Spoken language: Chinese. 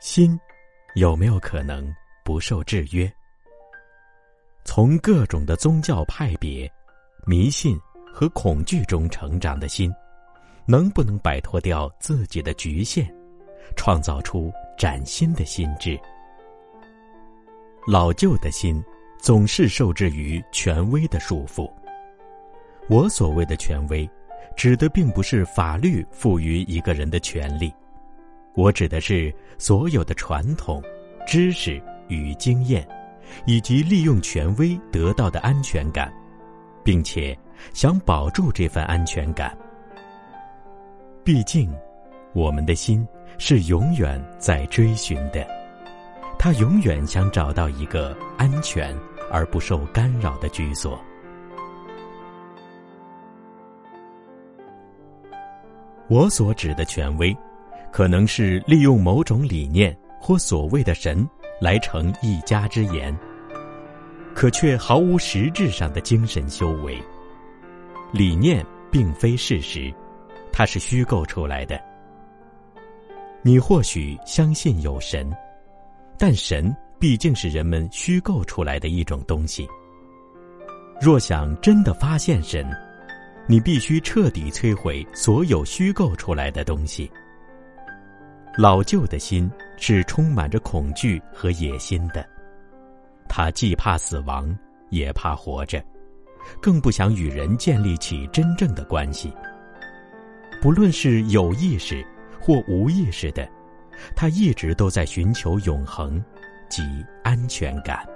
心有没有可能不受制约？从各种的宗教派别、迷信和恐惧中成长的心，能不能摆脱掉自己的局限，创造出崭新的心智？老旧的心总是受制于权威的束缚。我所谓的权威，指的并不是法律赋予一个人的权利。我指的是所有的传统、知识与经验，以及利用权威得到的安全感，并且想保住这份安全感。毕竟，我们的心是永远在追寻的，他永远想找到一个安全而不受干扰的居所。我所指的权威。可能是利用某种理念或所谓的神来成一家之言，可却毫无实质上的精神修为。理念并非事实，它是虚构出来的。你或许相信有神，但神毕竟是人们虚构出来的一种东西。若想真的发现神，你必须彻底摧毁所有虚构出来的东西。老旧的心是充满着恐惧和野心的，他既怕死亡，也怕活着，更不想与人建立起真正的关系。不论是有意识或无意识的，他一直都在寻求永恒及安全感。